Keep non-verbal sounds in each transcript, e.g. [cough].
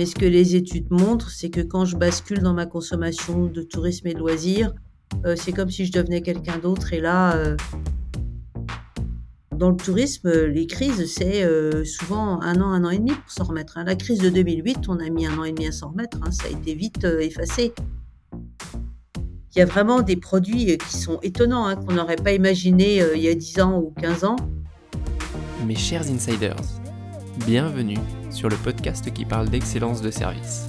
Mais ce que les études montrent, c'est que quand je bascule dans ma consommation de tourisme et de loisirs, euh, c'est comme si je devenais quelqu'un d'autre. Et là, euh, dans le tourisme, les crises, c'est euh, souvent un an, un an et demi pour s'en remettre. hein. La crise de 2008, on a mis un an et demi à s'en remettre. hein. Ça a été vite euh, effacé. Il y a vraiment des produits euh, qui sont étonnants, hein, qu'on n'aurait pas imaginé euh, il y a 10 ans ou 15 ans. Mes chers insiders, bienvenue sur le podcast qui parle d'excellence de service.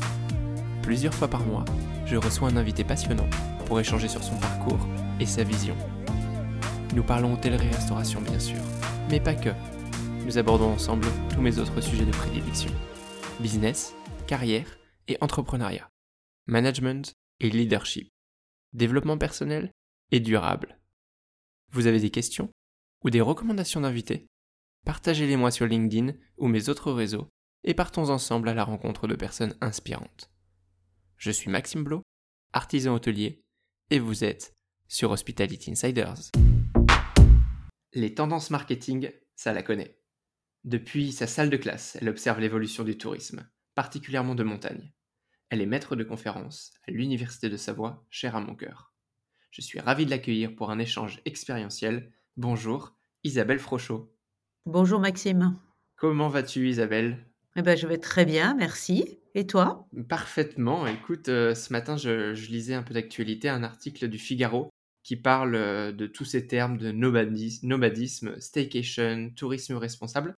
Plusieurs fois par mois, je reçois un invité passionnant pour échanger sur son parcours et sa vision. Nous parlons hôtellerie-restauration bien sûr, mais pas que. Nous abordons ensemble tous mes autres sujets de prédilection. Business, carrière et entrepreneuriat. Management et leadership. Développement personnel et durable. Vous avez des questions ou des recommandations d'invités? Partagez-les moi sur LinkedIn ou mes autres réseaux et partons ensemble à la rencontre de personnes inspirantes. Je suis Maxime Blo, artisan hôtelier, et vous êtes sur Hospitality Insiders. Les tendances marketing, ça la connaît. Depuis sa salle de classe, elle observe l'évolution du tourisme, particulièrement de montagne. Elle est maître de conférence à l'Université de Savoie, chère à mon cœur. Je suis ravi de l'accueillir pour un échange expérientiel. Bonjour, Isabelle Frochot. Bonjour Maxime. Comment vas-tu Isabelle? Eh ben, je vais très bien, merci. Et toi? Parfaitement. Écoute, euh, ce matin, je, lisais un peu d'actualité, un article du Figaro qui parle euh, de tous ces termes de nomadis- nomadisme, staycation, tourisme responsable.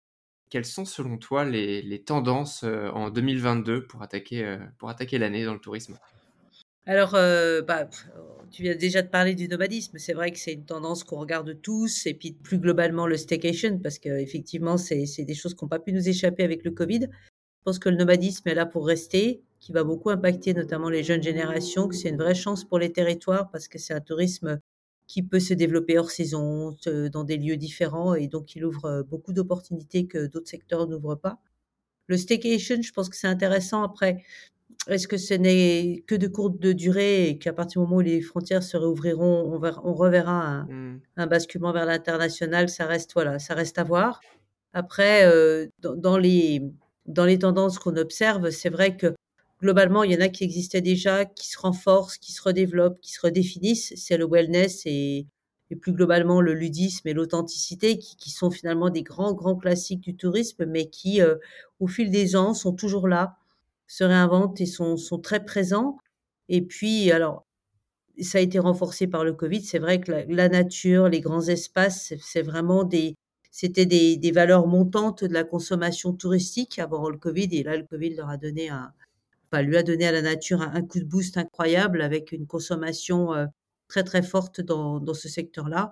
Quelles sont selon toi les, tendances euh, en 2022 pour attaquer, pour attaquer l'année dans le tourisme? Alors, euh, bah, tu viens déjà de parler du nomadisme. C'est vrai que c'est une tendance qu'on regarde tous, et puis plus globalement le staycation, parce qu'effectivement, c'est des choses qui n'ont pas pu nous échapper avec le Covid. Je pense que le nomadisme est là pour rester, qui va beaucoup impacter notamment les jeunes générations, que c'est une vraie chance pour les territoires, parce que c'est un tourisme qui peut se développer hors saison, dans des lieux différents, et donc il ouvre euh, beaucoup d'opportunités que d'autres secteurs n'ouvrent pas. Le staycation, je pense que c'est intéressant. Après, est-ce que ce n'est que de courte de durée et qu'à partir du moment où les frontières se réouvriront, on, verra- on reverra un, Hmm, un basculement vers l'international Ça reste voilà, ça reste à voir. Après, euh, dans, dans les dans les tendances qu'on observe, c'est vrai que globalement, il y en a qui existaient déjà, qui se renforcent, qui se redéveloppent, qui se redéfinissent. C'est le wellness et, et plus globalement le ludisme et l'authenticité, qui, qui sont finalement des grands grands classiques du tourisme, mais qui, euh, au fil des ans, sont toujours là se réinventent et sont, sont très présents. Et puis, alors, ça a été renforcé par le Covid. C'est vrai que la, nature, les grands espaces, c'est- vraiment des, c'était des, valeurs montantes de la consommation touristique avant le Covid. Et là, le Covid leur a donné un, enfin, lui a donné à la nature un, coup de boost incroyable avec une consommation euh, très, très forte dans, dans ce secteur-là.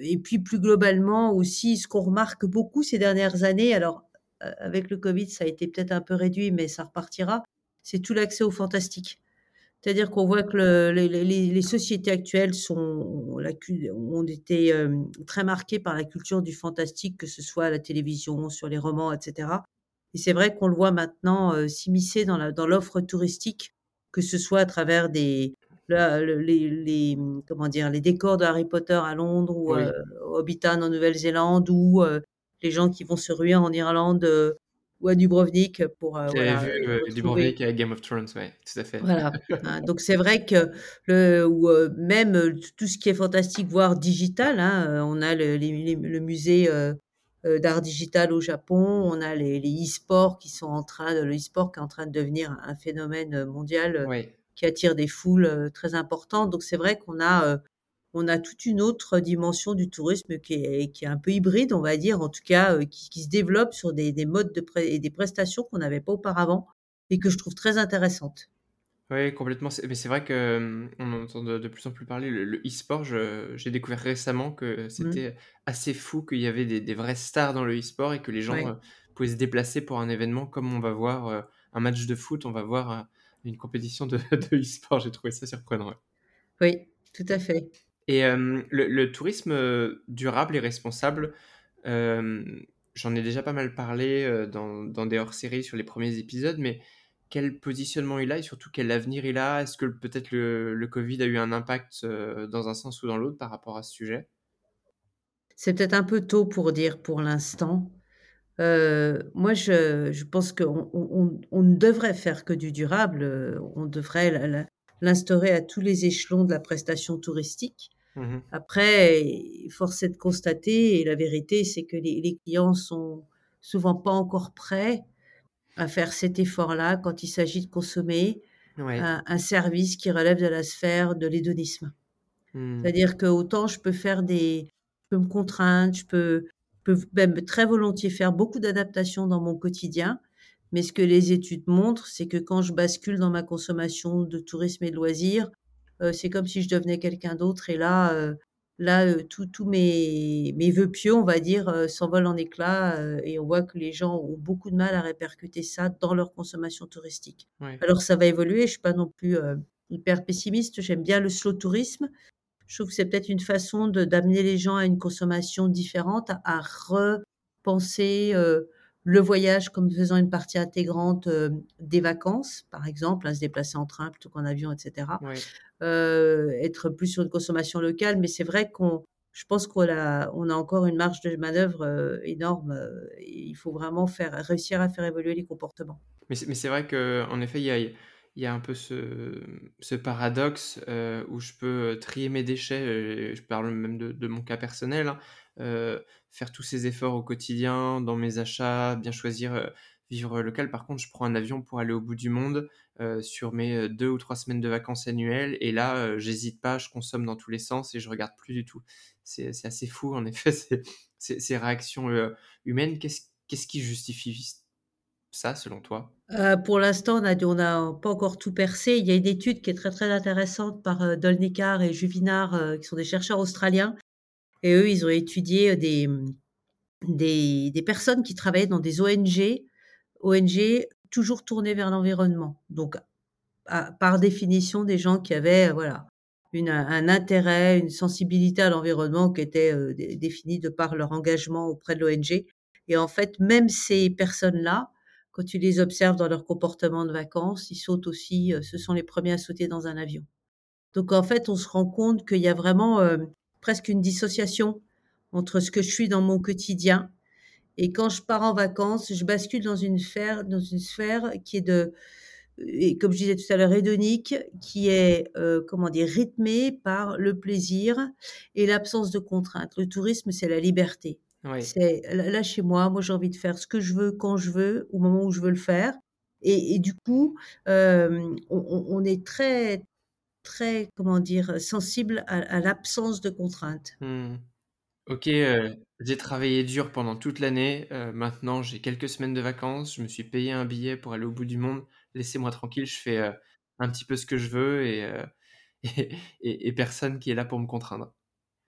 Et puis, plus globalement aussi, ce qu'on remarque beaucoup ces dernières années, alors, avec le Covid, ça a été peut-être un peu réduit, mais ça repartira, c'est tout l'accès au fantastique. C'est-à-dire qu'on voit que le- les, les- les- les sociétés actuelles sont, la ont été euh, très marquées par la culture du fantastique, que ce soit à la télévision, sur les romans, etc. Et c'est vrai qu'on le voit maintenant euh, s'immiscer dans la, dans l'offre touristique, que ce soit à travers des, la- le- les, les, comment dire, les décors de Harry Potter à Londres ou Oui. euh, Hobbiton en Nouvelle-Zélande ou les gens qui vont se ruer en Irlande euh, ou à Dubrovnik pour euh, J'avais voilà, vu euh, retrouver. Dubrovnik avec Game of Thrones, ouais, tout à fait. Voilà. [laughs] Hein, donc c'est vrai que le, ou, euh, même euh, tout ce qui est fantastique, voire digital, hein, euh, on a le, les- le musée euh, euh, d'art digital au Japon, on a les, les e-sports qui sont en train de, le e-sport qui est en train de devenir un, phénomène euh, mondial euh, qui attire des foules euh, très importantes. Donc c'est vrai qu'on a, euh, on a toute une autre dimension du tourisme qui est, qui est un peu hybride, on va dire, en tout cas, euh, qui, qui se développe sur des, des modes de pré- et des prestations qu'on n'avait pas auparavant et que je trouve très intéressantes. Oui, complètement. Mais c'est vrai que euh, on en entend de, de plus en plus parler. Le, e-sport, j'ai découvert récemment que Mmh. c'était assez fou qu'il y avait des, des vraies stars dans le e-sport et que les gens euh, pouvaient se déplacer pour un événement comme on va voir euh, un match de foot, on va voir euh, une compétition de, [laughs] de e-sport. J'ai trouvé ça surprenant. ouais. Oui, tout à fait. Et euh, le, tourisme euh, durable et responsable, euh, j'en ai déjà pas mal parlé dans, des hors-séries sur les premiers épisodes, mais quel positionnement il a et surtout quel avenir il a? Est-ce que peut-être le, Covid a eu un impact dans un sens ou dans l'autre par rapport à ce sujet? C'est peut-être un peu tôt pour dire pour l'instant. moi, je pense qu'on on on ne devrait faire que du durable, on devrait l'instaurer à tous les échelons de la prestation touristique. Mmh Après, force est de constater et la vérité, c'est que les les clients sont souvent pas encore prêts à faire cet effort-là quand il s'agit de consommer un un service qui relève de la sphère de l'hédonisme. Mmh. C'est-à-dire que autant je peux faire des je peux me contraindre, je peux peux même très volontiers faire beaucoup d'adaptations dans mon quotidien, mais ce que les études montrent, c'est que quand je bascule dans ma consommation de tourisme et de loisirs, c'est comme si je devenais quelqu'un d'autre et là, heu là, heu, tous mes mes vœux pieux, on va dire, s'envolent en éclats, et on voit que les gens ont beaucoup de mal à répercuter ça dans leur consommation touristique. Ouais. Alors ça va évoluer, je suis pas non plus, hyper pessimiste, j'aime bien le slow tourisme. Je trouve que c'est peut-être une façon d'amener les gens à une consommation différente, à à repenser, le voyage comme faisant une partie intégrante, hem, des vacances, par exemple, à se déplacer en train plutôt qu'en avion et cetera. Ouais. Heu, être plus sur une consommation locale, mais c'est vrai qu'on je pense qu'on a on a encore une marge de manœuvre, heu, énorme, il faut vraiment faire réussir à faire évoluer les comportements. Mais c'est vrai qu'en effet, il y a il y a un peu ce paradoxe, heu, où je peux, trier mes déchets, heu, je parle même de mon cas personnel, hein, faire tous ces efforts au quotidien dans mes achats, bien choisir, vivre local. Par contre, je prends un avion pour aller au bout du monde, sur mes, heu, 2 ou 3 semaines de vacances annuelles et là, j'hésite pas, je consomme dans tous les sens et je regarde plus du tout. C'est assez fou en effet [laughs] ces réactions, humaines. Qu'est-ce qui justifie ça selon toi? Heu, pour l'instant, on a on n'a pas encore tout percé. Il y a une étude qui est très, très intéressante par, heu, Dolnikar et Juvinard, heu, qui sont des chercheurs australiens et eux, ils ont étudié, des, mmh, des des personnes qui travaillaient dans des ONG ONG toujours tournées vers l'environnement. Donc par définition, des gens qui avaient, voilà, une un intérêt, une sensibilité à l'environnement qui était, définie de par leur engagement auprès de l'ONG et en fait, même ces personnes-là, quand tu les observes dans leur comportement de vacances, ils sautent aussi, heu, ce sont les premiers à sauter dans un avion. Donc en fait, on se rend compte qu'il y a vraiment, hem, presque une dissociation entre ce que je suis dans mon quotidien et quand je pars en vacances, je bascule dans une sphère dans une sphère qui est de et comme je disais tout à l'heure, hédonique, qui est, heu, comment dire? Rythmée par le plaisir et l'absence de contraintes. Le tourisme, c'est la liberté. Oui. C'est là là, chez moi, moi, j'ai envie de faire ce que je veux, quand je veux, au moment où je veux le faire et et du coup, on est très, très, comment dire? Sensible à à l'absence de contraintes. Mmh. OK, heu, j'ai travaillé dur pendant toute l'année, heu, maintenant j'ai quelques semaines de vacances, je me suis payé un billet pour aller au bout du monde. Laissez-moi tranquille, je fais, heu, un petit peu ce que je veux [laughs] et et et personne qui est là pour me contraindre.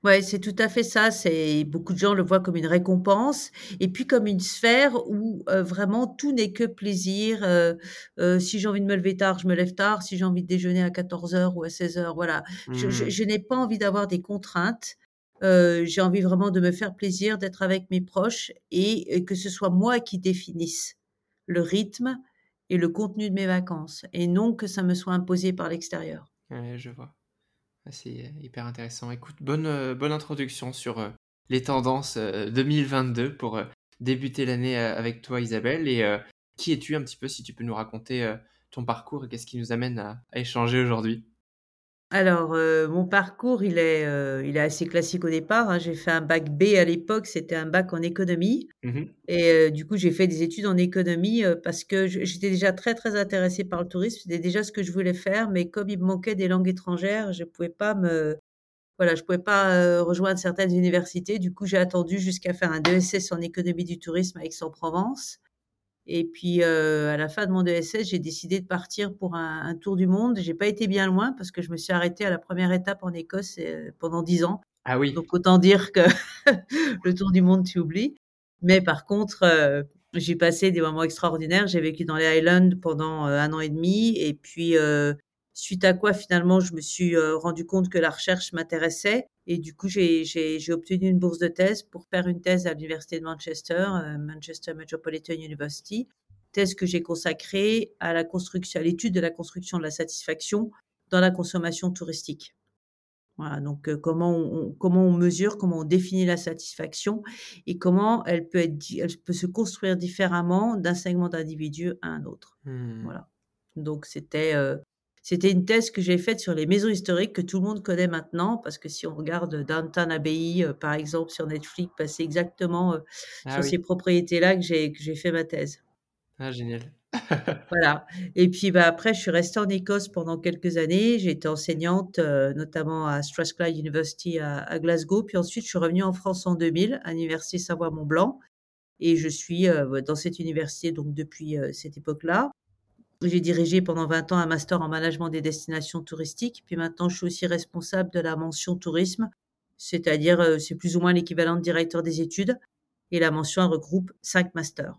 Ouais, c'est tout à fait ça. C'est beaucoup de gens le voient comme une récompense et puis comme une sphère où, heu, vraiment tout n'est que plaisir, heu heu, si j'ai envie de me lever tard, je me lève tard, si j'ai envie de déjeuner à quatorze heures ou à seize heures, voilà. Je je Mmh. je n'ai pas envie d'avoir des contraintes, j'ai envie vraiment de me faire plaisir, d'être avec mes proches et et que ce soit moi qui définisse le rythme et le contenu de mes vacances et non que ça me soit imposé par l'extérieur. Ouais, je vois. C'est, heu, hyper intéressant. Écoute, bonne, heu, bonne introduction sur, heu, les tendances, heu, 2022 pour, débuter l'année, avec toi Isabelle et qui es-tu un petit peu si tu peux nous raconter, ton parcours et qu'est-ce qui nous amène à échanger aujourd'hui? Alors, heu, mon parcours, il est, heu, il est assez classique au départ, hein. J'ai fait un bac B à l'époque, c'était un bac en économie Mmh et heu, du coup, j'ai fait des études en économie, heu, parce que je j'étais déjà très, très intéressée par le tourisme. C'était déjà ce que je voulais faire, mais comme il me manquait des langues étrangères, je pouvais pas me voilà, je pouvais pas, heu, rejoindre certaines universités. Du coup, j'ai attendu jusqu'à faire un DESS en économie du tourisme à Aix-en-Provence et puis, heu, à la fin de mon DSS, j'ai décidé de partir pour un un tour du monde. J'ai pas été bien loin parce que je me suis arrêtée à la première étape en Écosse et heu, pendant 10 ans. Ah oui. Donc autant dire que [laughs] le tour du monde, tu oublies. Mais par contre, heu, j'ai passé des moments extraordinaires. J'ai vécu dans les Highlands pendant, heu, 1 an et demi et puis, suite à quoi finalement je me suis, heu, rendue compte que la recherche m'intéressait et du coup j'ai obtenu une bourse de thèse pour faire une thèse à l'université de Manchester, heu, Manchester Metropolitan University. Thèse que j'ai consacrée à la construction à l'étude de la construction de la satisfaction dans la consommation touristique. Voilà, donc heu, comment on comment on mesure, comment on définit la satisfaction et comment elle peut être elle peut se construire différemment d'un segment d'individu à un autre. Mmh. Voilà. Donc c'était, heu, c'était une thèse que j'ai faite sur les maisons historiques que tout le monde connaît maintenant parce que si on regarde Downton Abbey, heu, par exemple sur Netflix, bah, c'est exactement, heu, Ah sur oui. ces propriétés-là que j'ai fait ma thèse. Ah génial. [laughs] [laughs] Voilà et puis, bah, après je suis restée en Écosse pendant quelques années. J'ai été enseignante, heu, notamment à Strathclyde University à à Glasgow. Puis ensuite je suis revenue en France en 2000 à l'université Savoie-Mont-Blanc et je suis, dans cette université donc depuis, cette époque-là. J'ai dirigé pendant 20 ans un master en management des destinations touristiques. Puis maintenant je suis aussi responsable de la mention tourisme, c'est-à-dire, heu, c'est plus ou moins l'équivalent de directeur des études et la mention regroupe 5 masters.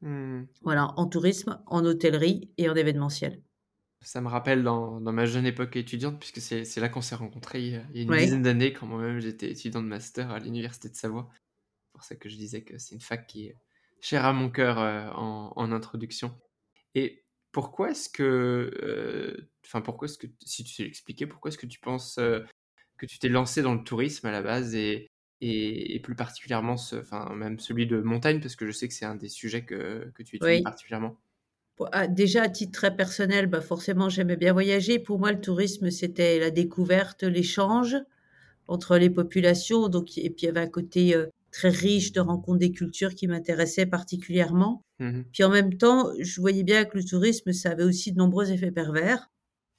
Mmh. Voilà, en tourisme, en hôtellerie et en événementiel. Ça me rappelle dans dans ma jeune époque étudiante puisque c'est là qu'on s'est rencontrés il y a une Oui. dizaine d'années quand moi-même j'étais étudiant de master à l'université de Savoie. C'est pour ça que je disais que c'est une fac qui est chère à mon cœur, heu, en en introduction et pourquoi est-ce que, heu, enfin pourquoi est-ce que si tu sais l'expliquer, pourquoi est-ce que tu penses, heu, que tu t'es lancée dans le tourisme à la base et et et plus particulièrement enfin même celui de montagne? Parce que je sais que c'est un des sujets que que tu étudies Oui. particulièrement. Ah, déjà à titre très personnel, bah, forcément j'aimais bien voyager. Pour moi, le tourisme, c'était la découverte, l'échange entre les populations, donc et puis il y avait un côté, heu, très riche de rencontre des cultures qui m'intéressait particulièrement. Mmh mh. Puis en même temps, je voyais bien que le tourisme, ça avait aussi de nombreux effets pervers,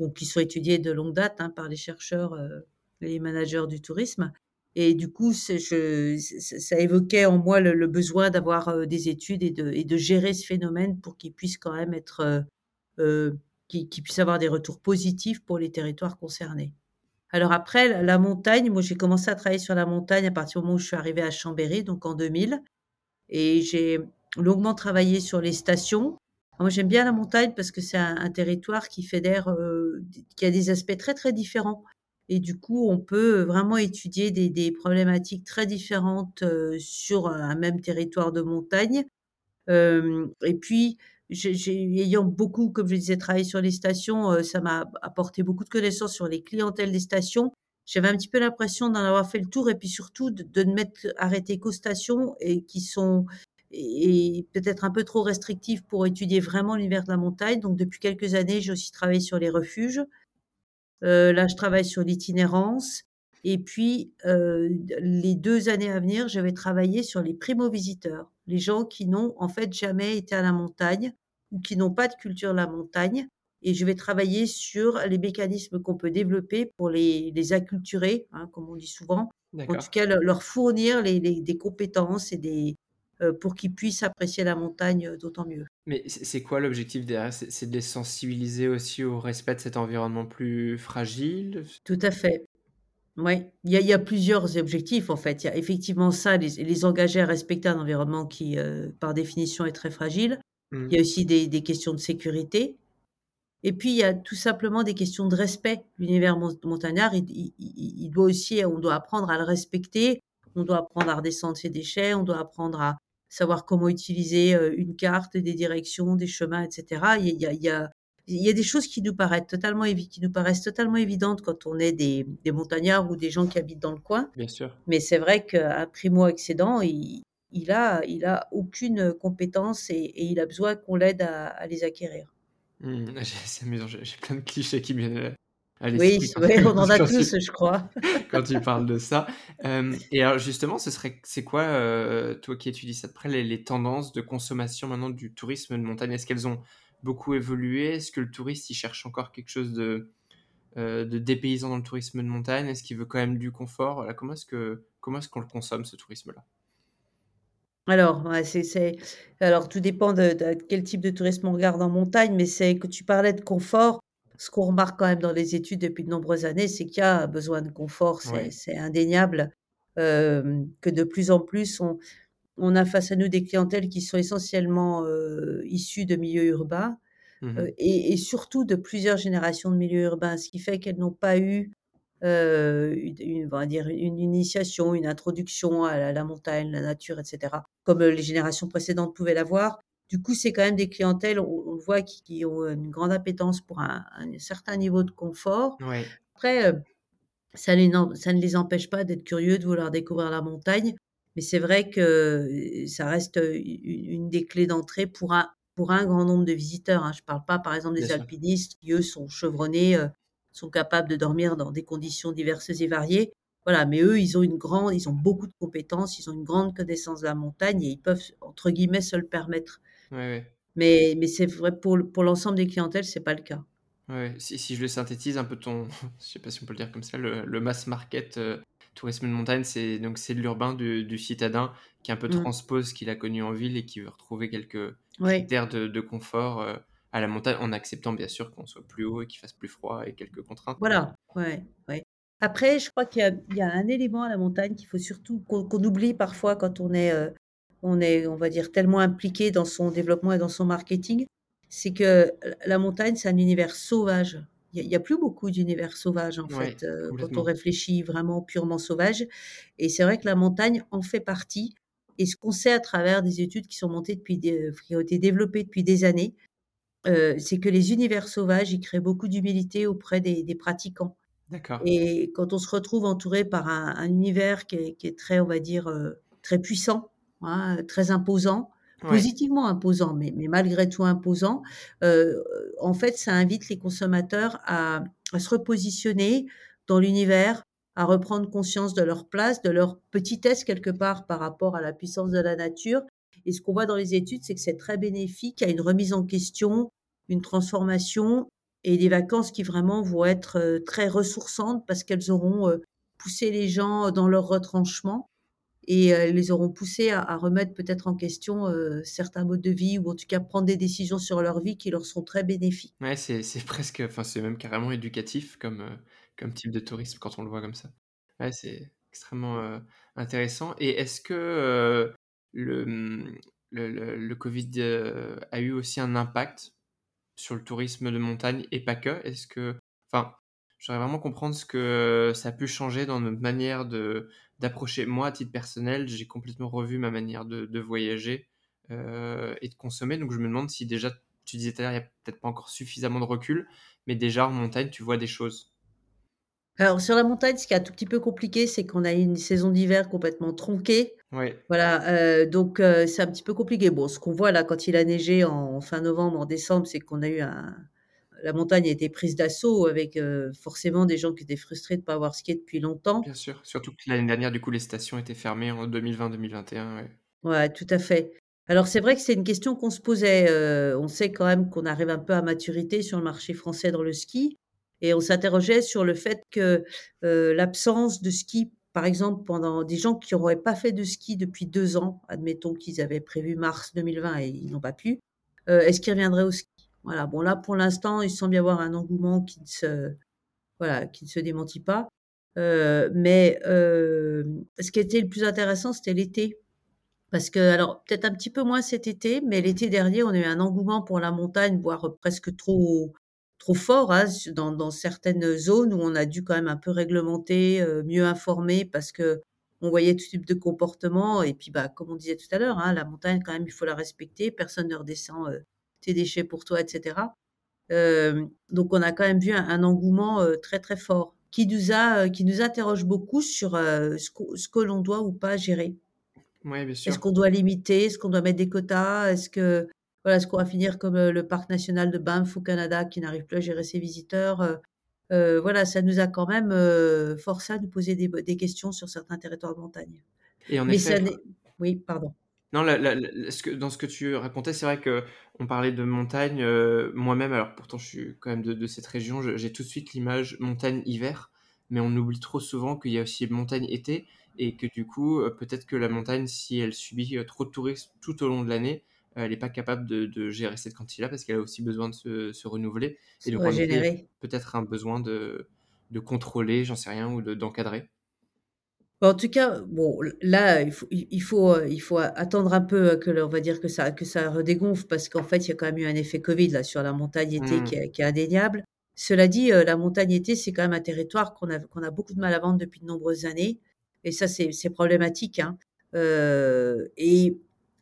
donc qui sont étudiés de longue date, hein, par les chercheurs, heu, et les managers du tourisme et du coup, je ça évoquait en moi le le besoin d'avoir, heu, des études et de et de gérer ce phénomène pour qu'il puisse quand même être, qu'il qu'il puisse avoir des retours positifs pour les territoires concernés. Alors après la montagne, moi j'ai commencé à travailler sur la montagne à partir du moment où je suis arrivée à Chambéry, donc en 2000 et j'ai longuement travaillé sur les stations. Moi j'aime bien la montagne parce que c'est un territoire qui fédère, heu, d qui a des aspects très, très différents et du coup on peut vraiment étudier des problématiques très différentes, heu, sur un même territoire de montagne. Hem et puis j'ai ayant beaucoup, comme je disais, travaillé sur les stations, heu, ça m'a apporté beaucoup de connaissances sur les clientèles des stations. J'avais un petit peu l'impression d'en avoir fait le tour et puis surtout de ne m'être arrêtée qu'aux stations et qui sont et peut-être un peu trop restrictives pour étudier vraiment l'univers de la montagne. Donc depuis quelques années, j'ai aussi travaillé sur les refuges. Heu, là, je travaille sur l'itinérance et puis, heu, d les 2 années à venir, je vais travailler sur les primo-visiteurs. Les gens qui n'ont en fait jamais été à la montagne ou qui n'ont pas de culture de la montagne et je vais travailler sur les mécanismes qu'on peut développer pour les les acculturer, hein, comme on dit souvent. En tout cas, leur fournir les les des compétences et des heu, pour qu'ils puissent apprécier la montagne, heu, d'autant mieux. Mais c'est quoi l'objectif derrière? C'est de les sensibiliser aussi au respect de cet environnement plus fragile? Tout à fait. Ouais, il y a il y a plusieurs objectifs en fait. Il y a effectivement ça, les les engager à respecter un environnement qui, heu, par définition est très fragile. Il Mmh. y a aussi des des questions de sécurité et puis il y a tout simplement des questions de respect. L'univers mont montagnard, il il il il doit aussi on doit apprendre à le respecter. On doit apprendre à redescendre ses déchets, on doit apprendre à savoir comment utiliser, heu, une carte, des directions, des chemins et cetera. Il y a il y a il y a des choses qui nous paraissent totalement qui nous paraissent totalement évidentes quand on est des des montagnards ou des gens qui habitent dans le coin. Bien sûr. Mais c'est vrai qu'un primo-accédant, il il a il a aucune compétence et et il a besoin qu'on l'aide à à les acquérir. Mmh, [laughs] c'est amusant, j'ai plein de clichés qui viennent, heu, à Oui, l'esprit ouais, on en a [laughs] tu tous, je crois. [laughs] quand tu parles de ça. Et alors justement, ce serait c'est quoi, heu, toi qui étudies ça de près, les les tendances de consommation maintenant du tourisme de montagne? Est-ce qu'elles ont beaucoup évolué? Est-ce que le touriste, il cherche encore quelque chose de, heu, de dépaysant dans le tourisme de montagne? Est-ce qu'il veut quand même du confort? Voilà, comment est-ce que comment est-ce qu'on le consomme ce tourisme-là? Alors, ouais, c'est c'est alors tout dépend de de quel type de tourisme on regarde en montagne, mais c'est que tu parlais de confort. Ce qu'on remarque quand même dans les études depuis de nombreuses années, c'est qu'il y a besoin de confort, c'est Ouais. c'est indéniable, hem, que de plus en plus on on a face à nous des clientèles qui sont essentiellement, heu, issues de milieux urbains, Mmh heu mh. et et surtout de plusieurs générations de milieux urbains. Ce qui fait qu'elles n'ont pas eu, heu, une on va dire une initiation, une introduction à la la montagne, la nature et cetera, comme, les générations précédentes pouvaient l'avoir. Du coup, c'est quand même des clientèles, on on le voit qui qui ont une grande appétence pour un un certain niveau de confort. Ouais. Après, les ça ne les empêche pas d'être curieux, de vouloir découvrir la montagne. Mais c'est vrai que, ça reste, une des clés d'entrée pour un pour un grand nombre de visiteurs, hein. Je parle pas, par exemple, Bien des sûr. alpinistes qui, eux, sont chevronnés, sont capables de dormir dans des conditions diverses et variées. Voilà, mais eux, ils ont une grande ils ont beaucoup de compétences, ils ont une grande connaissance de la montagne et ils peuvent, entre guillemets, «se le permettre». Ouais, ouais. Mais mais c'est vrai pour l'ensemble des clientèles, c'est pas le cas. Ouais. Si si je le synthétise un peu ton [laughs] je sais pas si on peut le dire comme ça, le le mass market, tourisme de montagne, c'est donc c'est de l'urbain, du du citadin qui un peu Mmh. transpose ce qu'il a connu en ville et qui veut retrouver quelques Oui. critères de de confort, heu, à la montagne, en acceptant bien sûr qu'on soit plus haut et qu'il fasse plus froid et quelques contraintes, Voilà, ouais, ouais. Après, je crois qu'il y a il y a un élément à la montagne qu'il faut surtout qu'on oublie parfois quand on est, heu, on est, on va dire, tellement impliqué dans son développement et dans son marketing, c'est que la montagne, c'est un univers sauvage. Il y a plus beaucoup d'univers sauvages, en Ouais, fait, heu, quand on réfléchit vraiment purement sauvage et c'est vrai que la montagne en fait partie et ce qu'on sait à travers des études qui sont montées depuis des qui ont été développées depuis des années, heu, c'est que les univers sauvages, ils créent beaucoup d'humilité auprès des des pratiquants. D'accord. Et quand on se retrouve entouré par un un univers qui est qui est très, on va dire, très puissant, hein, très imposant. Positivement imposant, mais malgré tout imposant, heu, en fait, ça invite les consommateurs à à se repositionner dans l'univers, à reprendre conscience de leur place, de leur petitesse quelque part par rapport à la puissance de la nature. Et ce qu'on voit dans les études, c'est que c'est très bénéfique à une remise en question, une transformation et des vacances qui vraiment vont être, très ressourçantes parce qu'elles auront, poussé les gens dans leur retranchement et heu, les auront poussés à remettre peut-être en question, heu, certains modes de vie ou en tout cas prendre des décisions sur leur vie qui leur seront très bénéfiques. Ouais, c'est presque enfin, c'est même carrément éducatif comme, heu, comme type de tourisme quand on le voit comme ça. Ouais, c'est extrêmement, intéressant et est-ce que, le, mmh, le le le covid, a eu aussi un impact sur le tourisme de montagne et pas que? Est-ce que enfin, j'aimerais vraiment comprendre ce que ça a pu changer dans notre manière de d'approcher moi, à titre personnel, j'ai complètement revu ma manière de de voyager, heu et de consommer donc je me demande si déjà tu disais tout à l'heure, il y a peut-être pas encore suffisamment de recul, mais déjà en montagne, tu vois des choses? Alors sur la montagne, ce qui est un tout petit peu compliqué, c'est qu'on a eu une saison d'hiver complètement tronquée. Ouais, Voilà, heu, donc heu, c'est un petit peu compliqué. Bon, ce qu'on voit là quand il a neigé en fin novembre, en décembre, c'est qu'on a eu un la montagne a été prise d'assaut avec, heu, forcément des gens qui étaient frustrés de pas avoir skié depuis longtemps. bien sûr, surtout que l'année dernière, du coup, les stations étaient fermées en 2020-2021, ouais. Ouais, tout à fait. Alors c'est vrai que c'est une question qu'on se posait, heu, on sait quand même qu'on arrive un peu à maturité sur le marché français dans le ski et on s'interrogeait sur le fait que, heu, l'absence de ski, par exemple, pendant des gens qui n'auraient pas fait de ski depuis 2 ans, admettons qu'ils avaient prévu mars 2020 et ils n'ont pas pu, est-ce qu'ils reviendraient au ski? Voilà, bon là, pour l'instant, il semble y avoir un engouement qui ne se voilà, qui ne se démentit pas, heu, mais hem, ce qui était le plus intéressant, c'était l'été. Parce que alors peut-être un petit peu moins cet été, mais l'été dernier, on a eu un engouement pour la montagne, voire, presque trop trop fort, hein, dans certaines zones où on a dû quand même un peu réglementer, heu, mieux informer parce qu'on voyait tout type de comportement. Et puis, bah, comme on disait tout à l'heure, hein, la montagne quand même, il faut la respecter, personne ne redescend, tes déchets pour toi et cetera. Hem, donc on a quand même vu un un engouement, très, très fort qui nous a, qui nous interroge beaucoup sur, ce ce que l'on doit ou pas gérer. Ouais, bien Est-ce sûr. qu'on doit limiter? Est-ce qu'on doit mettre des quotas? Est-ce que voilà, est-ce qu'on va finir comme, le parc national de Banff au Canada qui n'arrive plus à gérer ses visiteurs? Voilà, ça nous a quand même, forcé à nous poser des questions sur certains territoires de montagne. Et en Mais effet, ça oui, pardon. Non, la la la ce que dans ce que tu racontais, c'est vrai qu'on parlait de montagne, heu, moi-même, alors pourtant je suis quand même de de cette région, je j'ai tout de suite l'image montagne-hiver, mais on oublie trop souvent qu'il y a aussi montagne-été et que du coup, heu, peut-être que la montagne, si elle subit, heu, trop de tourisme tout au long de l'année, elle est pas capable de de gérer cette quantité-là parce qu'elle a aussi besoin de se se renouveler et Se donc en régénérer. peut-être un besoin de de contrôler, j'en sais rien, ou de d'encadrer. Bah, en tout cas, bon, l là, il faut il il faut, heu, il faut attendre un peu, heu, que le on va dire que ça que ça redégonfle parce qu'en fait, il y a quand même eu un effet covid là sur la montagne été qui Mmh. est qui est indéniable. Cela dit, heu, la montagne été, c'est quand même un territoire qu'on a qu'on a beaucoup de mal à vendre depuis de nombreuses années et ça, c'est c'est problématique, hein. Heu et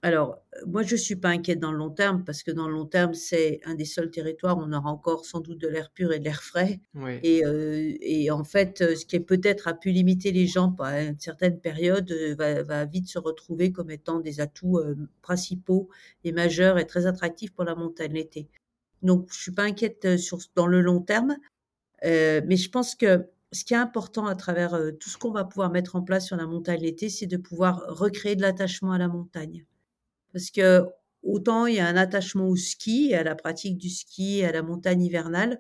Alors, heu, moi, je suis pas inquiète dans le long terme parce que dans le long terme, c'est un des seuls territoires où on aura encore sans doute de l'air pur et de l'air frais Ouais. et en fait, heu, ce qui peut-être a pu limiter les gens pendant une certaine période, va va vite se retrouver comme étant des atouts, principaux et majeurs et très attractifs pour la montagne l'été. Donc je suis pas inquiète, sur dans le long terme, mais je pense que ce qui est important à travers, tout ce qu'on va pouvoir mettre en place sur la montagne l'été, c'est de pouvoir recréer de l'attachement à la montagne. Parce que autant il y a un attachement au ski à la pratique du ski à la montagne hivernale,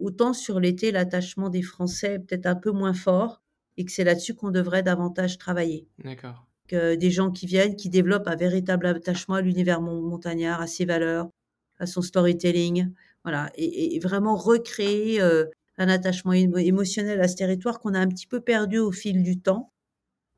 autant sur l'été, l'attachement des Français est peut-être un peu moins fort et que c'est là-dessus qu'on devrait davantage travailler. D'accord. Que des gens qui viennent, qui développent un véritable attachement à l'univers mon montagnard, à ses valeurs, à son storytelling, voilà et vraiment recréer, heu, un attachement émo émotionnel à ce territoire qu'on a un petit peu perdu au fil du temps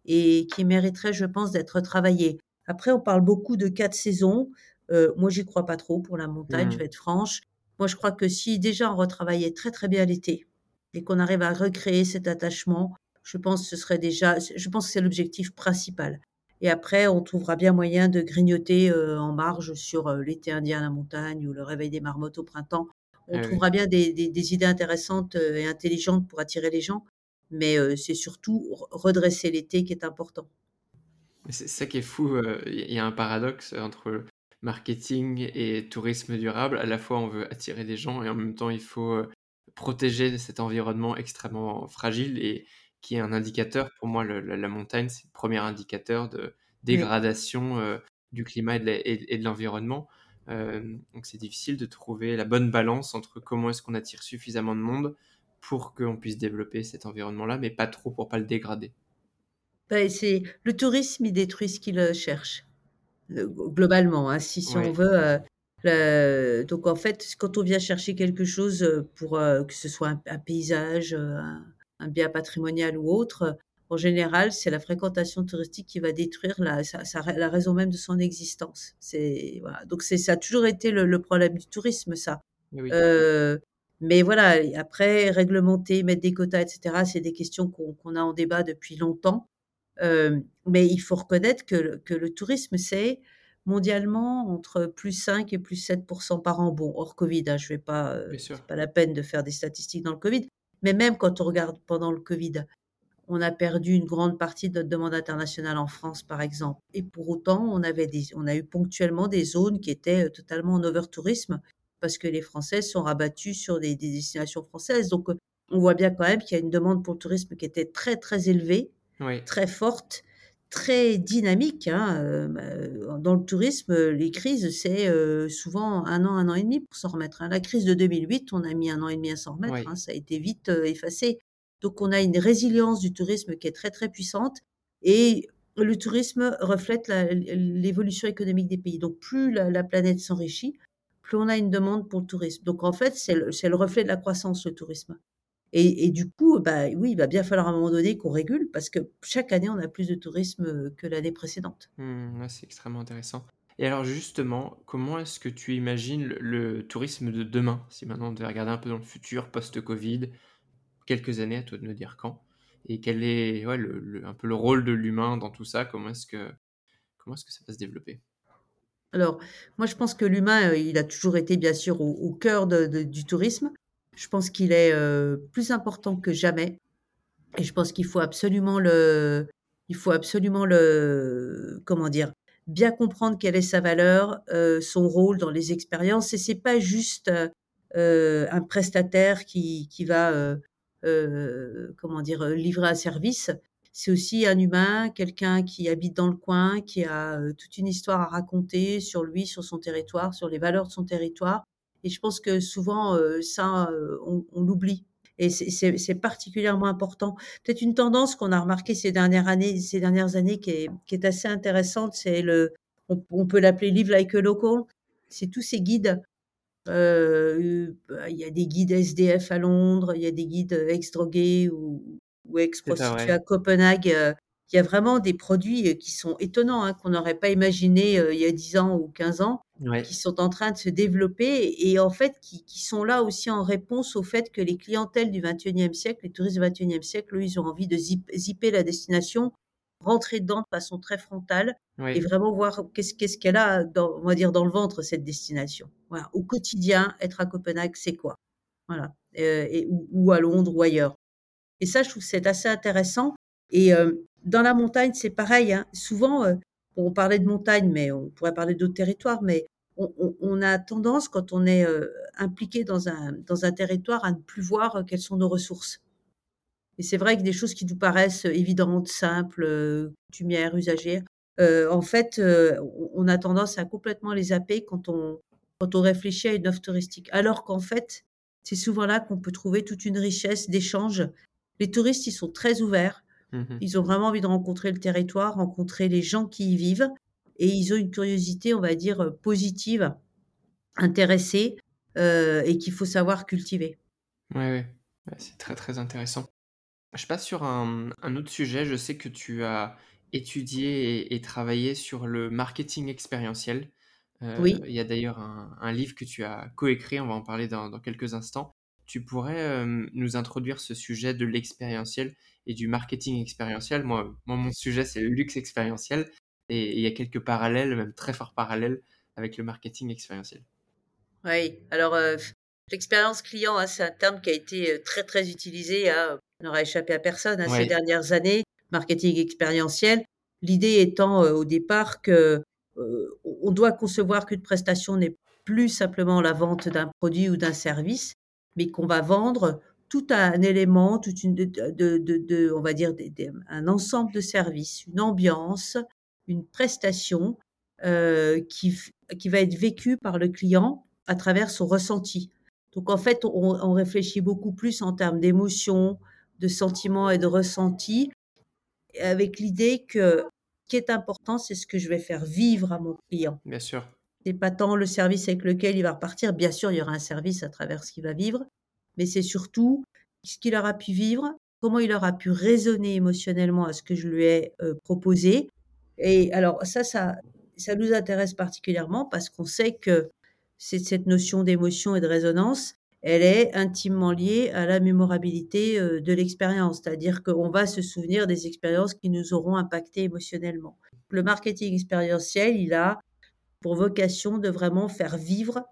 et qui mériterait, je pense, d'être travaillé. Après, on parle beaucoup de 4 saisons. Heu, moi, j'y crois pas trop pour la montagne, je Mmh. vais être franche. Moi, je crois que si déjà on retravaillait très, très bien l'été et qu'on arrive à recréer cet attachement, je pense que ce serait déjà je pense que c'est l'objectif principal et après on trouvera bien moyen de grignoter, heu, en marge sur, heu, l'été indien à la montagne ou le réveil des marmottes au printemps. On Ah oui. trouvera bien des des des idées intéressantes, heu et intelligentes pour attirer les gens, mais c'est surtout re redresser l'été qui est important. C'est ça qui est fou, heu, il y a un paradoxe entre marketing et tourisme durable. À la fois, on veut attirer des gens et en même temps, il faut, heu, protéger cet environnement extrêmement fragile et qui est un indicateur pour moi, le la la montagne, c'est le premier indicateur de Oui. dégradation, heu, du climat et de l'environnement. Donc c'est difficile de trouver la bonne balance entre comment est-ce qu'on attire suffisamment de monde pour qu'on puisse développer cet environnement-là, mais pas trop pour pas le dégrader. Bah, c'est le tourisme, il détruit ce qu'il, heu, cherche, heu, globalement, hein. Si si on veut, le donc en fait, quand on vient chercher quelque chose, pour, que ce soit un un paysage, un un bien patrimonial ou autre, en général, c'est la fréquentation touristique qui va détruire la sa sa rai la raison même de son existence. C'est voilà, donc c'est ça a toujours été le le problème du tourisme ça. oui, Heu, mais voilà après réglementer, mettre des quotas et cetera, c'est des questions qu'on qu'on a en débat depuis longtemps. Hem, mais il faut reconnaître que le que le tourisme, c'est mondialement entre +5 et +7 par an. Bon, hors Covid, hein, je vais pas, c'est pas la peine de faire des statistiques dans le Covid. Mais même quand on regarde pendant le Covid, on a perdu une grande partie de notre demande internationale en France, par exemple. Et pour autant, on avait des on a eu ponctuellement des zones qui étaient, heu, totalement en over-tourisme parce que les Français sont rabattus sur des des destinations françaises. Donc, heu, on voit bien quand même qu'il y a une demande pour le tourisme qui était très, très élevée Oui, Très forte, très dynamique, hein, heu, bah, dans le tourisme, les crises, c'est, heu, souvent un an, un an et demi pour s'en remettre, hein. La crise de 2008, on a mis un an et demi à s'en remettre, oui. hein, ça a été vite, effacé. Donc on a une résilience du tourisme qui est très, très puissante et le tourisme reflète l'évolution économique des pays. Donc plus la la planète s'enrichit, plus on a une demande pour le tourisme. Donc en fait, c'est le c'est le reflet de la croissance, le tourisme. Et et du coup, bah, oui, il va bien falloir à un moment donné qu'on régule parce que chaque année, on a plus de tourisme, que l'année précédente. Mmh, c'est extrêmement intéressant. Et alors justement, comment est-ce que tu imagines le le tourisme de demain? Si maintenant on devait regarder un peu dans le futur, post-Covid, quelques années, à toi de me dire quand? Et quel est, ouais, le le un peu le rôle de l'humain dans tout ça? Comment est-ce que comment est-ce que ça va se développer? Alors, moi, je pense que l'humain, il a toujours été bien sûr au au cœur de de du tourisme. Je pense qu'il est, heu, plus important que jamais et je pense qu'il faut absolument le il faut absolument le comment dire? Bien comprendre quelle est sa valeur, heu, son rôle dans les expériences et c'est pas juste, heu, un prestataire qui qui va, comment dire? Livrer un service. C'est aussi un humain, quelqu'un qui habite dans le coin, qui a, toute une histoire à raconter sur lui, sur son territoire, sur les valeurs de son territoire et je pense que souvent, heu, ça, heu, on on l'oublie et c'est particulièrement important. Peut-être une tendance qu'on a remarquée ces dernières années ces dernières années qui est qui est assez intéressante, c'est le on on peut l'appeler «Live like a local». C'est tous ces guides, heu, bah, il y a des guides SDF à Londres, il y a des guides, ex-drogués ou ex-prostituées à. Copenhague, il y a vraiment des produits, heu, qui sont étonnants, hein, qu'on n'aurait pas imaginés, heu, il y a 10 ans ou 15 ans, qui sont en train de se développer et en fait qui qui sont là aussi en réponse au fait que les clientèles du XXIe siècle, les touristes du XXIe siècle, eux, ils ont envie de zip zipper la destination rentrer dedans de façon très frontale et vraiment voir qu'est-ce qu'est-ce qu'elle a dans on va dire dans le ventre cette destination. Voilà, au quotidien, être à Copenhague, c'est quoi? Voilà, et ou ou à Londres ou ailleurs. Et ça, je trouve que c'est assez intéressant et heu, dans la montagne, c'est pareil, hein. Souvent, heu, on parlait de montagne, mais on pourrait parler d'autres territoires, mais on on on a tendance quand on est, heu, impliqué dans un dans un territoire à ne plus voir, quelles sont nos ressources et c'est vrai que des choses qui nous paraissent évidentes, simples, coutumières, usagères, heu, en fait, on on a tendance à complètement les zapper quand on quand on réfléchit à une offre touristique. Alors qu'en fait, c'est souvent là qu'on peut trouver toute une richesse d'échanges. Les touristes, ils sont très ouverts, Mmh ils ont vraiment envie de rencontrer le territoire, rencontrer les gens qui y vivent et ils ont une curiosité, on va dire, heu, positive, intéressée, heu et qu'il faut savoir cultiver. Ouais. Ouais, c'est très, très intéressant. Je passe sur un, un autre sujet. Je sais que tu as étudié et, et travaillé sur le marketing expérientiel. Euh, Oui, il y a d'ailleurs un, un livre que tu as coécrit, on va en parler dans, dans quelques instants. Tu pourrais euh, nous introduire ce sujet de l'expérientiel et du marketing expérientiel? Moi, moi mon sujet, c'est le luxe expérientiel. Et il y a quelques parallèles, même très forts parallèles, avec le marketing expérientiel. oui. Alors, l'expérience client, hein, c'est un terme qui a été, très, très utilisé, hein, n'aura échappé à personne, hein, ces dernières années. Marketing expérientiel, l'idée étant, au départ que, on on doit concevoir qu'une prestation n'est plus simplement la vente d'un produit ou d'un service, mais qu'on va vendre tout un élément, toute une de de de on va dire un ensemble de services, une ambiance, une prestation, heu, qui qui va être vécue par le client à travers son ressenti. Donc en fait, on on réfléchit beaucoup plus en termes d'émotions, de sentiments et de ressentis, avec l'idée que ce qui est important, c'est ce que je vais faire vivre à mon client. bien sûr. C'est pas tant le service avec lequel il va repartir. Bien sûr, il y aura un service à travers ce qu'il va vivre, mais c'est surtout ce qu'il aura pu vivre, comment il aura pu raisonner émotionnellement à ce que je lui ai, heu, proposé et alors ça ça ça nous intéresse particulièrement parce qu'on sait que cette notion d'émotion et de résonance, elle est intimement liée à la mémorabilité, heu, de l'expérience. C'est-à-dire qu'on va se souvenir des expériences qui nous auront impactés émotionnellement. Le marketing expérientiel, il a pour vocation de vraiment faire vivre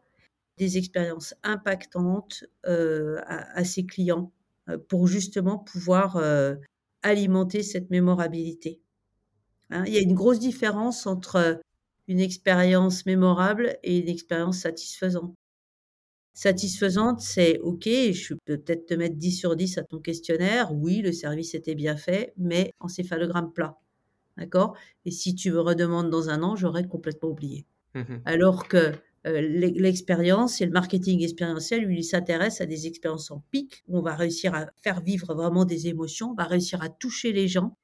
des expériences impactantes, heu, à ses clients, heu, pour justement pouvoir, heu, alimenter cette mémorabilité, hein. Il y a une grosse différence entre, une expérience mémorable et une expérience satisfaisante. Satisfaisante, c'est OK, je peux peut-être te mettre 10 sur 10 à ton questionnaire. Oui, le service était bien fait, mais encéphalogramme plat, d'accord? Et si tu me redemandes dans un an, j'aurais complètement oublié. Mhm. Alors que, l'e l'expérience et le marketing expérientiel, lui, il s'intéresse à des expériences en pic, où on va réussir à faire vivre vraiment des émotions, on va réussir à toucher les gens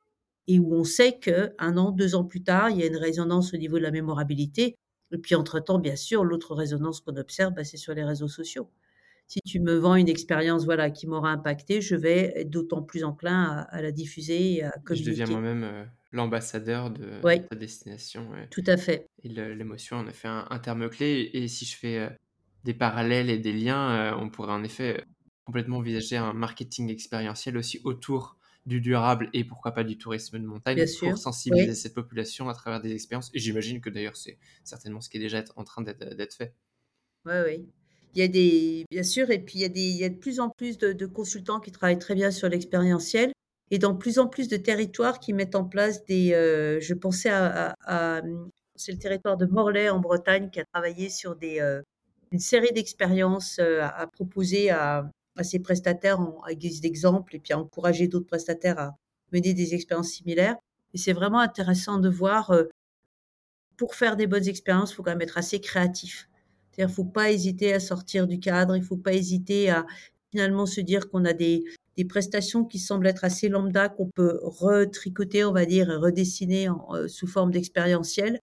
et où on sait qu'1 an, 2 ans plus tard, il y a une résonance au niveau de la mémorabilité et puis entre-temps, bien sûr, l'autre résonance qu'on observe, bah, c'est sur les réseaux sociaux. Si tu me vends une expérience, voilà, qui m'aura impacté, je vais être d'autant plus enclin à à la diffuser et à Je deviens communiquer. moi-même euh, l'ambassadeur de, de Oui, ta destination. ouais. tout à fait. Et l'émotion en effet un un terme clé et si je fais, heu, des parallèles et des liens, heu, on pourrait en effet, complètement envisager un marketing expérientiel aussi autour du durable et pourquoi pas du tourisme de Bien montagne pour sûr. sensibiliser Oui. cette population à travers des expériences et j'imagine que d'ailleurs c'est certainement ce qui est déjà en train d'être, fait. Ouais, oui. Il y a des bien sûr et puis il y a des il y a de plus en plus de de consultants qui travaillent très bien sur l'expérientiel et dans plus en plus de territoires qui mettent en place des, heu, je pensais à c'est le territoire de Morlaix en Bretagne qui a travaillé sur des, heu, une série d'expériences, heu, à proposer à à ses prestataires en à guise d'exemple et puis à encourager d'autres prestataires à mener des expériences similaires et c'est vraiment intéressant de voir, pour faire des bonnes expériences, il faut quand même être assez créatif. C'est-à-dire, faut pas hésiter à sortir du cadre, il faut pas hésiter à finalement se dire qu'on a des des prestations qui semblent être assez lambda, qu'on peut retricoter, on va dire, redessiner en, heu, sous forme d'expérientiel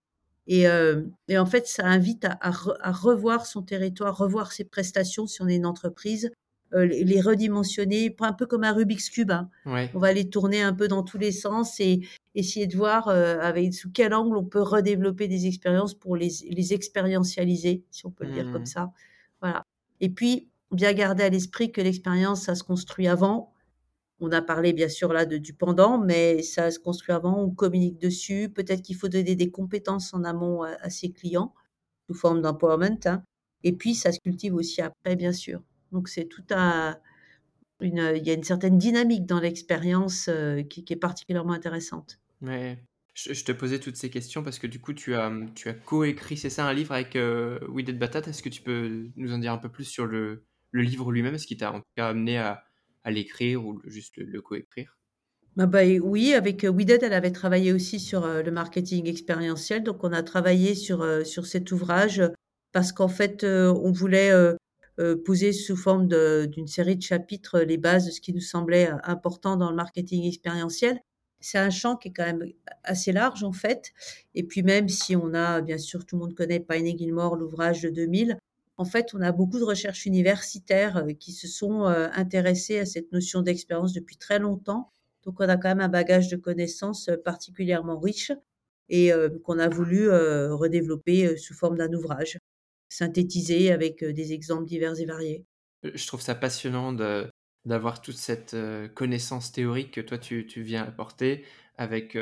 et hem et en fait, ça invite à à re à revoir son territoire, revoir ses prestations si on est une entreprise, heu, les les redimensionner, un peu comme un Rubik's cube, hein. Ouais. On va les tourner un peu dans tous les sens et essayer de voir, avec sous quel angle on peut redévelopper des expériences pour les les expérientialiser, si on peut le dire comme Mmh. ça. Voilà et puis, bien garder à l'esprit que l'expérience, ça se construit avant on a parlé bien sûr là de, du pendant, mais ça se construit avant, on communique dessus. Peut-être qu'il faut donner des compétences en amont à, ses clients sous forme d'empowerment. Hein. Et puis ça se cultive aussi après, bien sûr. Donc c'est tout une, il y a une certaine dynamique dans l'expérience euh, qui, est particulièrement intéressante. Ouais. Je, te posais toutes ces questions parce que du coup, tu as, tu as coécrit, c'est ça, un livre avec euh, Did Batat? Est-ce que tu peux nous en dire un peu plus sur le, le livre lui-même Est-ce qui t'a en cas amené à, à l'écrire ou juste le, coécrire? Bah, bah, oui, avec euh, Dead, elle avait travaillé aussi sur euh, le marketing expérientiel. Donc, on a travaillé sur, euh, sur cet ouvrage parce qu'en fait, on voulait poser sous forme d'une série de chapitres les bases de ce qui nous semblait important dans le marketing expérientiel. C'est un champ qui est quand même assez large en fait. Et puis même si on a, bien sûr, tout le monde connaît et Gilmore, l'ouvrage de 2000, en fait, on a beaucoup de recherches universitaires euh, qui se sont euh, intéressées à cette notion d'expérience depuis très longtemps. Donc, on a quand même un bagage de connaissances euh, particulièrement riche et qu'on a voulu redévelopper sous forme d'un ouvrage, synthétisé avec des exemples divers et variés. Je trouve ça passionnant d'avoir toute cette connaissance théorique que toi tu, viens apporter avec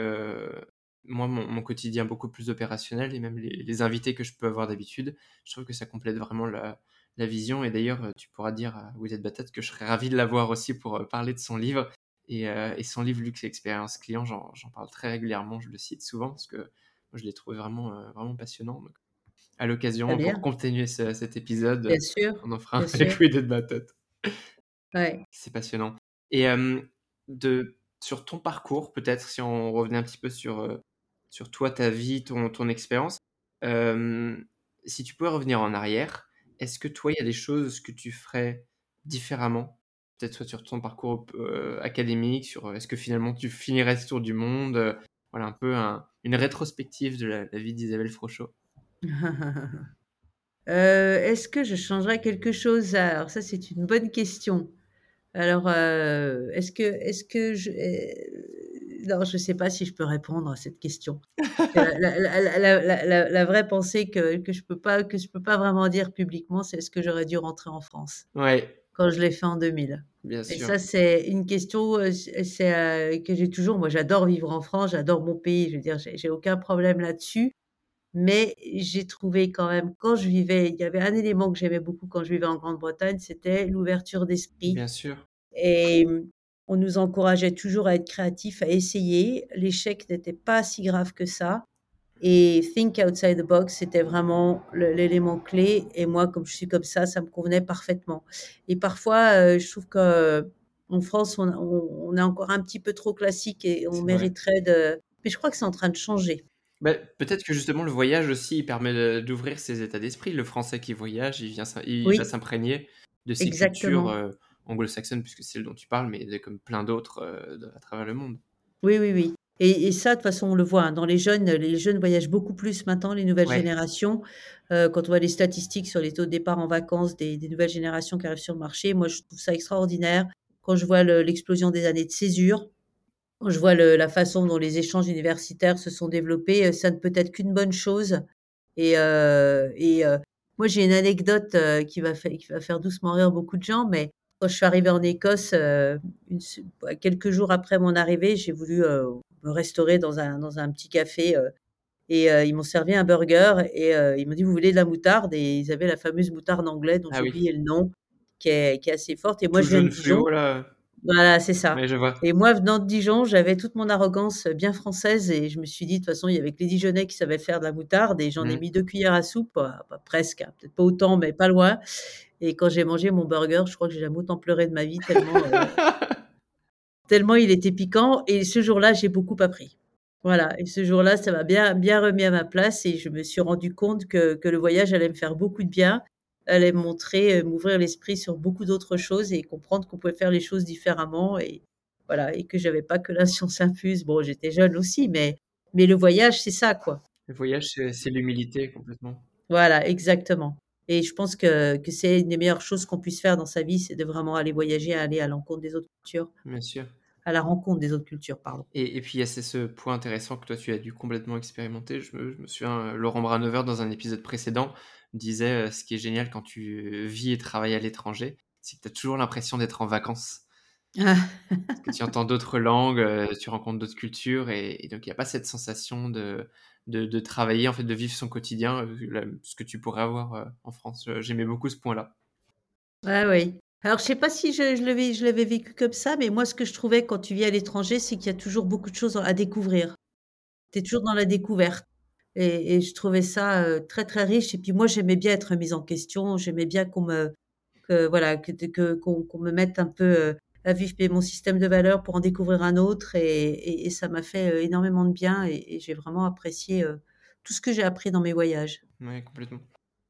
moi, mon, quotidien beaucoup plus opérationnel et même les, invités que je peux avoir d'habitude, je trouve que ça complète vraiment la, vision. Et d'ailleurs, euh, tu pourras dire à êtes Batat que je serais ravi de l'avoir aussi pour euh, parler de son livre. Euh, et, son livre Luxe et Expérience Client, j'en parle très régulièrement, je le cite souvent parce que moi, je l'ai trouvé vraiment, vraiment passionnant. Donc, à l'occasion, pour continuer cet épisode, on en fera un [laughs] avec êtes Batat. Ouais. C'est passionnant. Et de, sur ton parcours, peut-être, si on revenait un petit peu sur sur toi, ta vie, ton, ton expérience. si tu pouvais revenir en arrière, est-ce que toi, il y a des choses que tu ferais différemment? Peut-être soit sur ton parcours académique, sur est-ce que finalement tu finirais ce tour du monde? Voilà, un peu une rétrospective de la, vie d'Isabelle Frochot. [laughs] est-ce que je changerais quelque chose? Alors ça, c'est une bonne question. Alors, est-ce que, est-ce que je, non, je ne sais pas si je peux répondre à cette question. la, vraie pensée que, que je peux pas que je peux pas vraiment dire publiquement, c'est est-ce que j'aurais dû rentrer en France Ouais. Quand je l'ai fait en 2000. Bien sûr. Et ça, c'est une question euh, c'est, euh, que j'ai toujours. Moi, j'adore vivre en France, j'adore mon pays. Je veux dire, j'ai, aucun problème là-dessus. Mais j'ai trouvé quand même, quand je vivais, il y avait un élément que j'aimais beaucoup quand je vivais en Grande-Bretagne, c'était l'ouverture d'esprit. Bien sûr. Et on nous encourageait toujours à être créatifs, à essayer. L'échec n'était pas si grave que ça. Et think outside the box, c'était vraiment l'élément clé. Et moi, comme je suis comme ça, ça me convenait parfaitement. Et parfois, euh, je trouve qu'en France, on, est encore un petit peu trop classique et on mériterait de. Mais je crois que c'est en train de changer. Bah, peut-être que justement le voyage aussi il permet d'ouvrir ses états d'esprit. Le Français qui voyage, il, vient, il va s'imprégner de ces Exactement. cultures euh, anglo-saxonne, puisque c'est celle dont tu parles, mais comme plein d'autres euh, à travers le monde. Oui, oui, oui. Et, ça, de toute façon, on le voit. Hein, dans les jeunes, les jeunes voyagent beaucoup plus maintenant, les nouvelles générations. Euh, quand on voit les statistiques sur les taux de départ en vacances des, nouvelles générations qui arrivent sur le marché, moi, je trouve ça extraordinaire. Quand je vois l'explosion des années de césure, quand je vois la façon dont les échanges universitaires se sont développés, euh, ça ne peut être qu'une bonne chose. Et, et moi, j'ai une anecdote qui, va qui va faire doucement rire beaucoup de gens, mais quand je suis arrivée en Écosse, euh, bah, quelques jours après mon arrivée, j'ai voulu euh, me restaurer dans un, dans un petit café euh, et ils m'ont servi un burger et ils m'ont dit vous voulez de la moutarde? Et ils avaient la fameuse moutarde anglaise dont ah j'ai oublié le nom qui est, qui est, assez forte. Et moi je viens de Dijon. Voilà, c'est ça. Et moi, venant de Dijon, j'avais toute mon arrogance bien française et je me suis dit, de toute façon, il y avait que les Dijonnais qui savaient faire de la moutarde et j'en ai mmh. mis deux cuillères à soupe, pas presque, hein, peut-être pas autant, mais pas loin. Et quand j'ai mangé mon burger, je crois que j'ai jamais autant pleuré de ma vie tellement, euh, [laughs] tellement il était piquant. Et ce jour-là, j'ai beaucoup appris. Voilà. Et ce jour-là, ça m'a bien, bien remis à ma place et je me suis rendu compte que, que le voyage allait me faire beaucoup de bien, allait me montrer, euh, m'ouvrir l'esprit sur beaucoup d'autres choses et comprendre qu'on pouvait faire les choses différemment et voilà. Et que j'avais pas que la [laughs] science infuse. Bon, j'étais jeune aussi, mais, mais le voyage, c'est ça, quoi. Le voyage, c'est l'humilité complètement. Voilà, exactement. Et je pense que, que c'est une des meilleures choses qu'on puisse faire dans sa vie, c'est de vraiment aller voyager, aller à l'encontre des autres cultures. Bien sûr. À la rencontre des autres cultures, pardon. Et, et puis, il y a ce point intéressant que toi, tu as dû complètement expérimenter. Je me, je me souviens, euh, Laurent Branever, dans un épisode précédent, disait euh, ce qui est génial quand tu vis et travailles à l'étranger, c'est que tu as toujours l'impression d'être en vacances. Parce que tu entends [laughs] d'autres langues, euh, tu rencontres d'autres cultures et, donc il n'y a pas cette sensation de, de, travailler, en fait, de vivre son quotidien, euh, ce que tu pourrais avoir en France. J'aimais beaucoup ce point-là. Ah oui. Alors, je sais pas si je, je l'avais vécu comme ça, mais moi, ce que je trouvais quand tu vis à l'étranger, c'est qu'il y a toujours beaucoup de choses à découvrir. Tu es toujours dans la découverte. Et, je trouvais ça très, très riche. Et puis moi, j'aimais bien être mise en question. J'aimais bien qu'on me, que, voilà, que, qu'on, me mette un peu à vivre mon système de valeurs pour en découvrir un autre. Et, ça m'a fait énormément de bien. Et, j'ai vraiment apprécié tout ce que j'ai appris dans mes voyages. Oui, complètement.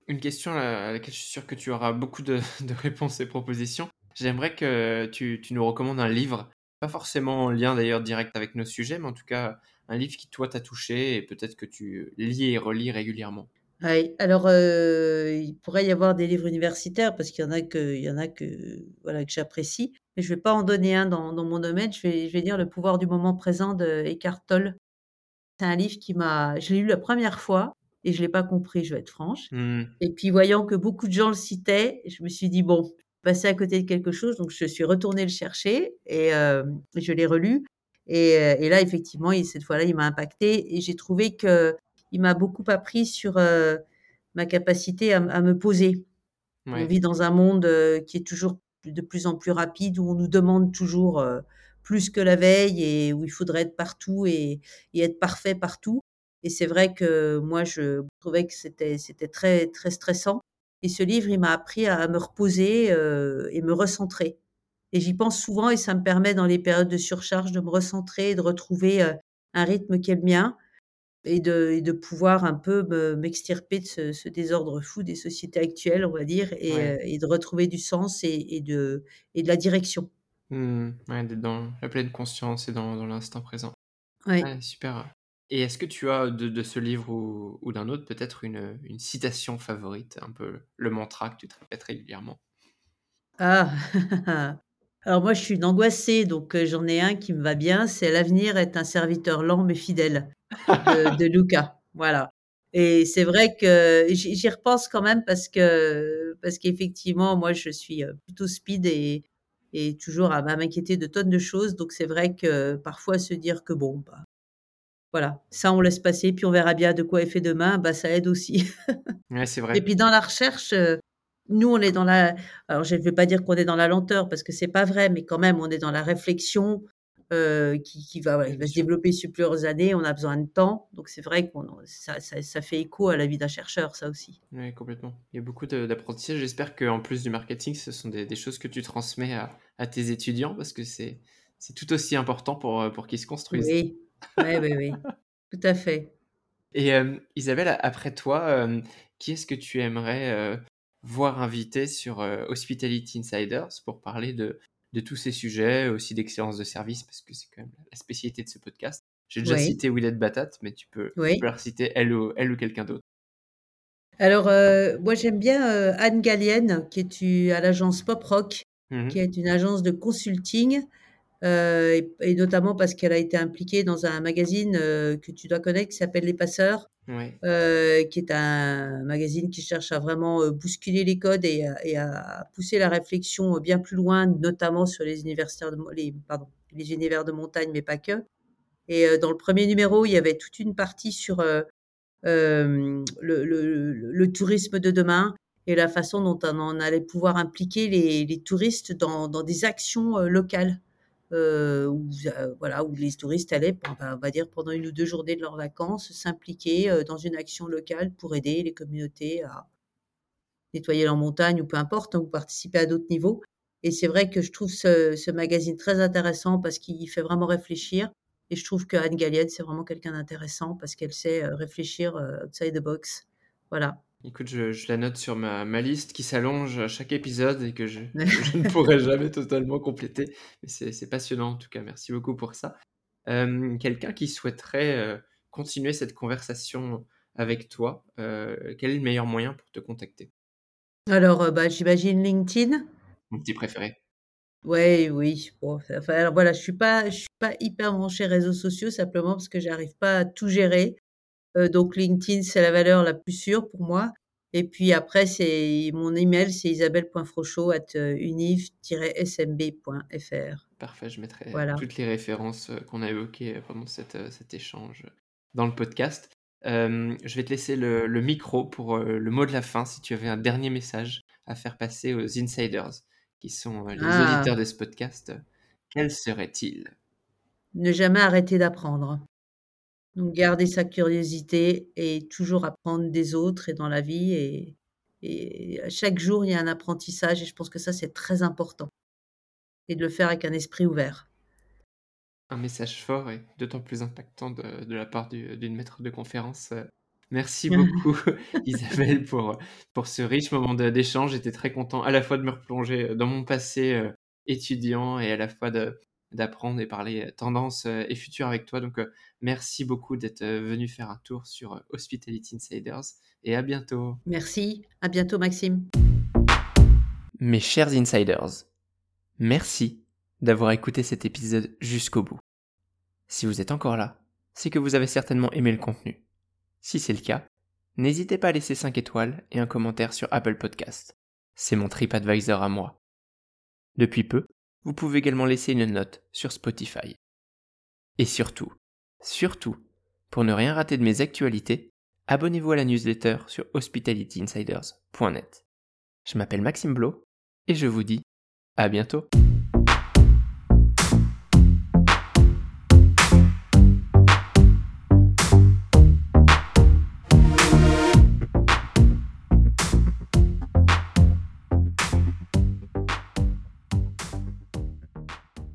Une question à laquelle je suis sûr que tu auras beaucoup [laughs] de, réponses et propositions. J'aimerais que tu, tu, nous recommandes un livre, pas forcément en lien d'ailleurs direct avec nos sujets, mais en tout cas un livre qui toi t'a touché et peut-être que tu lis et relis régulièrement. Oui, alors il pourrait y avoir des livres universitaires parce qu'il y en a que, il y en a que, voilà, que j'apprécie, mais je vais pas en donner un dans, dans mon domaine. Je vais, je vais dire Le pouvoir du moment présent de Eckhart Tolle. C'est un livre qui m'a, je l'ai lu la première fois et je l'ai pas compris, je vais être franche. Mmh. Et puis voyant que beaucoup de gens le citaient, je me suis dit bon, passer à côté de quelque chose, donc je suis retournée le chercher et je l'ai relu. Et, et, là, effectivement, cette fois-là, il m'a impacté et j'ai trouvé que il m'a beaucoup appris sur ma capacité à, me poser. On vit dans un monde qui est toujours de plus en plus rapide, où on nous demande toujours plus que la veille et où il faudrait être partout et, être parfait partout. Et c'est vrai que moi, je trouvais que c'était, c'était très, très stressant. Et ce livre, il m'a appris à, me reposer et me recentrer. Et j'y pense souvent et ça me permet dans les périodes de surcharge de me recentrer, de retrouver un rythme qui est le mien et de, de pouvoir un peu m'extirper de ce, désordre fou des sociétés actuelles, on va dire, et, euh, de retrouver du sens et, de, et de la direction. Mmh, d'être dans la pleine conscience et dans, dans l'instant présent. Ouais. super. Et est-ce que tu as de, de ce livre ou, ou d'un autre peut-être une, une, citation favorite, un peu le mantra que tu te répètes régulièrement? Ah [laughs] Alors moi je suis une angoissée, donc euh, j'en ai un qui me va bien, c'est L'avenir est un serviteur lent mais fidèle de, de [laughs] Luca. Voilà. Et c'est vrai que j'y repense quand même parce que parce qu'effectivement, moi, je suis euh, plutôt speed et, et toujours à m'inquiéter de tonnes de choses. Donc c'est vrai que parfois se dire que bon, bah, voilà, ça on laisse passer, puis on verra bien de quoi est fait demain, bah ça aide aussi. Ouais, c'est vrai. Et puis dans la recherche, euh, nous on est dans la, alors je ne vais pas dire qu'on est dans la lenteur parce que c'est pas vrai, mais quand même on est dans la réflexion, euh, qui, va, va se développer sur plusieurs années. On a besoin de temps. Donc, c'est vrai que ça, ça, fait écho à la vie d'un chercheur, ça aussi. Oui, complètement. Il y a beaucoup d'apprentissage. J'espère qu'en plus du marketing, ce sont des, choses que tu transmets à, tes étudiants parce que c'est tout aussi important pour, pour qu'ils se construisent. Oui, oui, oui, oui. tout à fait. Et euh, Isabelle, après toi, euh, qui est-ce que tu aimerais voir invité sur Hospitality Insiders pour parler de, de tous ces sujets, aussi d'excellence de service, parce que c'est quand même la spécialité de ce podcast. J'ai déjà cité Willette Batat, mais tu peux, oui. citer elle ou, elle ou quelqu'un d'autre. Alors, euh, moi j'aime bien euh, Anne Gallienne, qui est à l'agence Pop Rock, mmh qui est une agence de consulting, euh, et, notamment parce qu'elle a été impliquée dans un magazine que tu dois connaître qui s'appelle Les Passeurs, euh, qui est un magazine qui cherche à vraiment euh, bousculer les codes et, à pousser la réflexion bien plus loin, notamment sur les universitaires les, pardon, les univers de montagne, mais pas que. Et euh, dans le premier numéro, il y avait toute une partie sur le, le, tourisme de demain et la façon dont on allait pouvoir impliquer les, les touristes dans, dans, des actions locales euh, où, euh, voilà, où les touristes allaient, on va dire, pendant une ou deux journées de leurs vacances, s'impliquer euh, dans une action locale pour aider les communautés à nettoyer leur montagne ou peu importe, hein, ou participer à d'autres niveaux. Et c'est vrai que je trouve ce, ce magazine très intéressant parce qu'il fait vraiment réfléchir. Et je trouve que Anne Gallienne, c'est vraiment quelqu'un d'intéressant parce qu'elle sait réfléchir outside the box. Voilà. Écoute, je, la note sur ma, ma liste qui s'allonge à chaque épisode et que je, [laughs] je ne pourrai jamais totalement compléter. Mais c'est passionnant en tout cas. Merci beaucoup pour ça. Euh, quelqu'un qui souhaiterait euh, continuer cette conversation avec toi, euh, quel est le meilleur moyen pour te contacter? Alors, bah, j'imagine LinkedIn. Mon petit préféré. Oui, oui. Bon, enfin, alors voilà, je suis pas, je suis pas hyper branchée réseaux sociaux simplement parce que j'arrive pas à tout gérer. Euh, donc LinkedIn, c'est la valeur la plus sûre pour moi. Et puis après, c'est mon email, c'est isabelle.frochot at univ-smb.fr. parfait. Je mettrai Voilà. toutes les références qu'on a évoquées pendant cet échange dans le podcast. je vais te laisser le, le micro pour le mot de la fin si tu avais un dernier message à faire passer aux insiders qui sont les Ah. auditeurs de ce podcast. Quel serait-il? Ne jamais arrêter d'apprendre. Donc garder sa curiosité et toujours apprendre des autres et dans la vie et et chaque jour, il y a un apprentissage et je pense que ça, c'est très important et de le faire avec un esprit ouvert. Un message fort et d'autant plus impactant de de la part du d'une maître de conférence, Merci [laughs] beaucoup Isabelle pour, pour ce riche moment d'échange. J'étais très content à la fois de me replonger dans mon passé étudiant et à la fois de d'apprendre et parler tendance et futur avec toi. Donc merci beaucoup d'être venu faire un tour sur Hospitality Insiders et à bientôt. Merci, à bientôt Maxime. Mes chers insiders, merci d'avoir écouté cet épisode jusqu'au bout. Si vous êtes encore là, c'est que vous avez certainement aimé le contenu. Si c'est le cas, n'hésitez pas à laisser 5 étoiles et un commentaire sur Apple Podcast. C'est mon TripAdvisor à moi. Depuis peu, vous pouvez également laisser une note sur Spotify. Et surtout, surtout, pour ne rien rater de mes actualités, abonnez-vous à la newsletter sur hospitalityinsiders.net. Je m'appelle Maxime Blo et je vous dis à bientôt.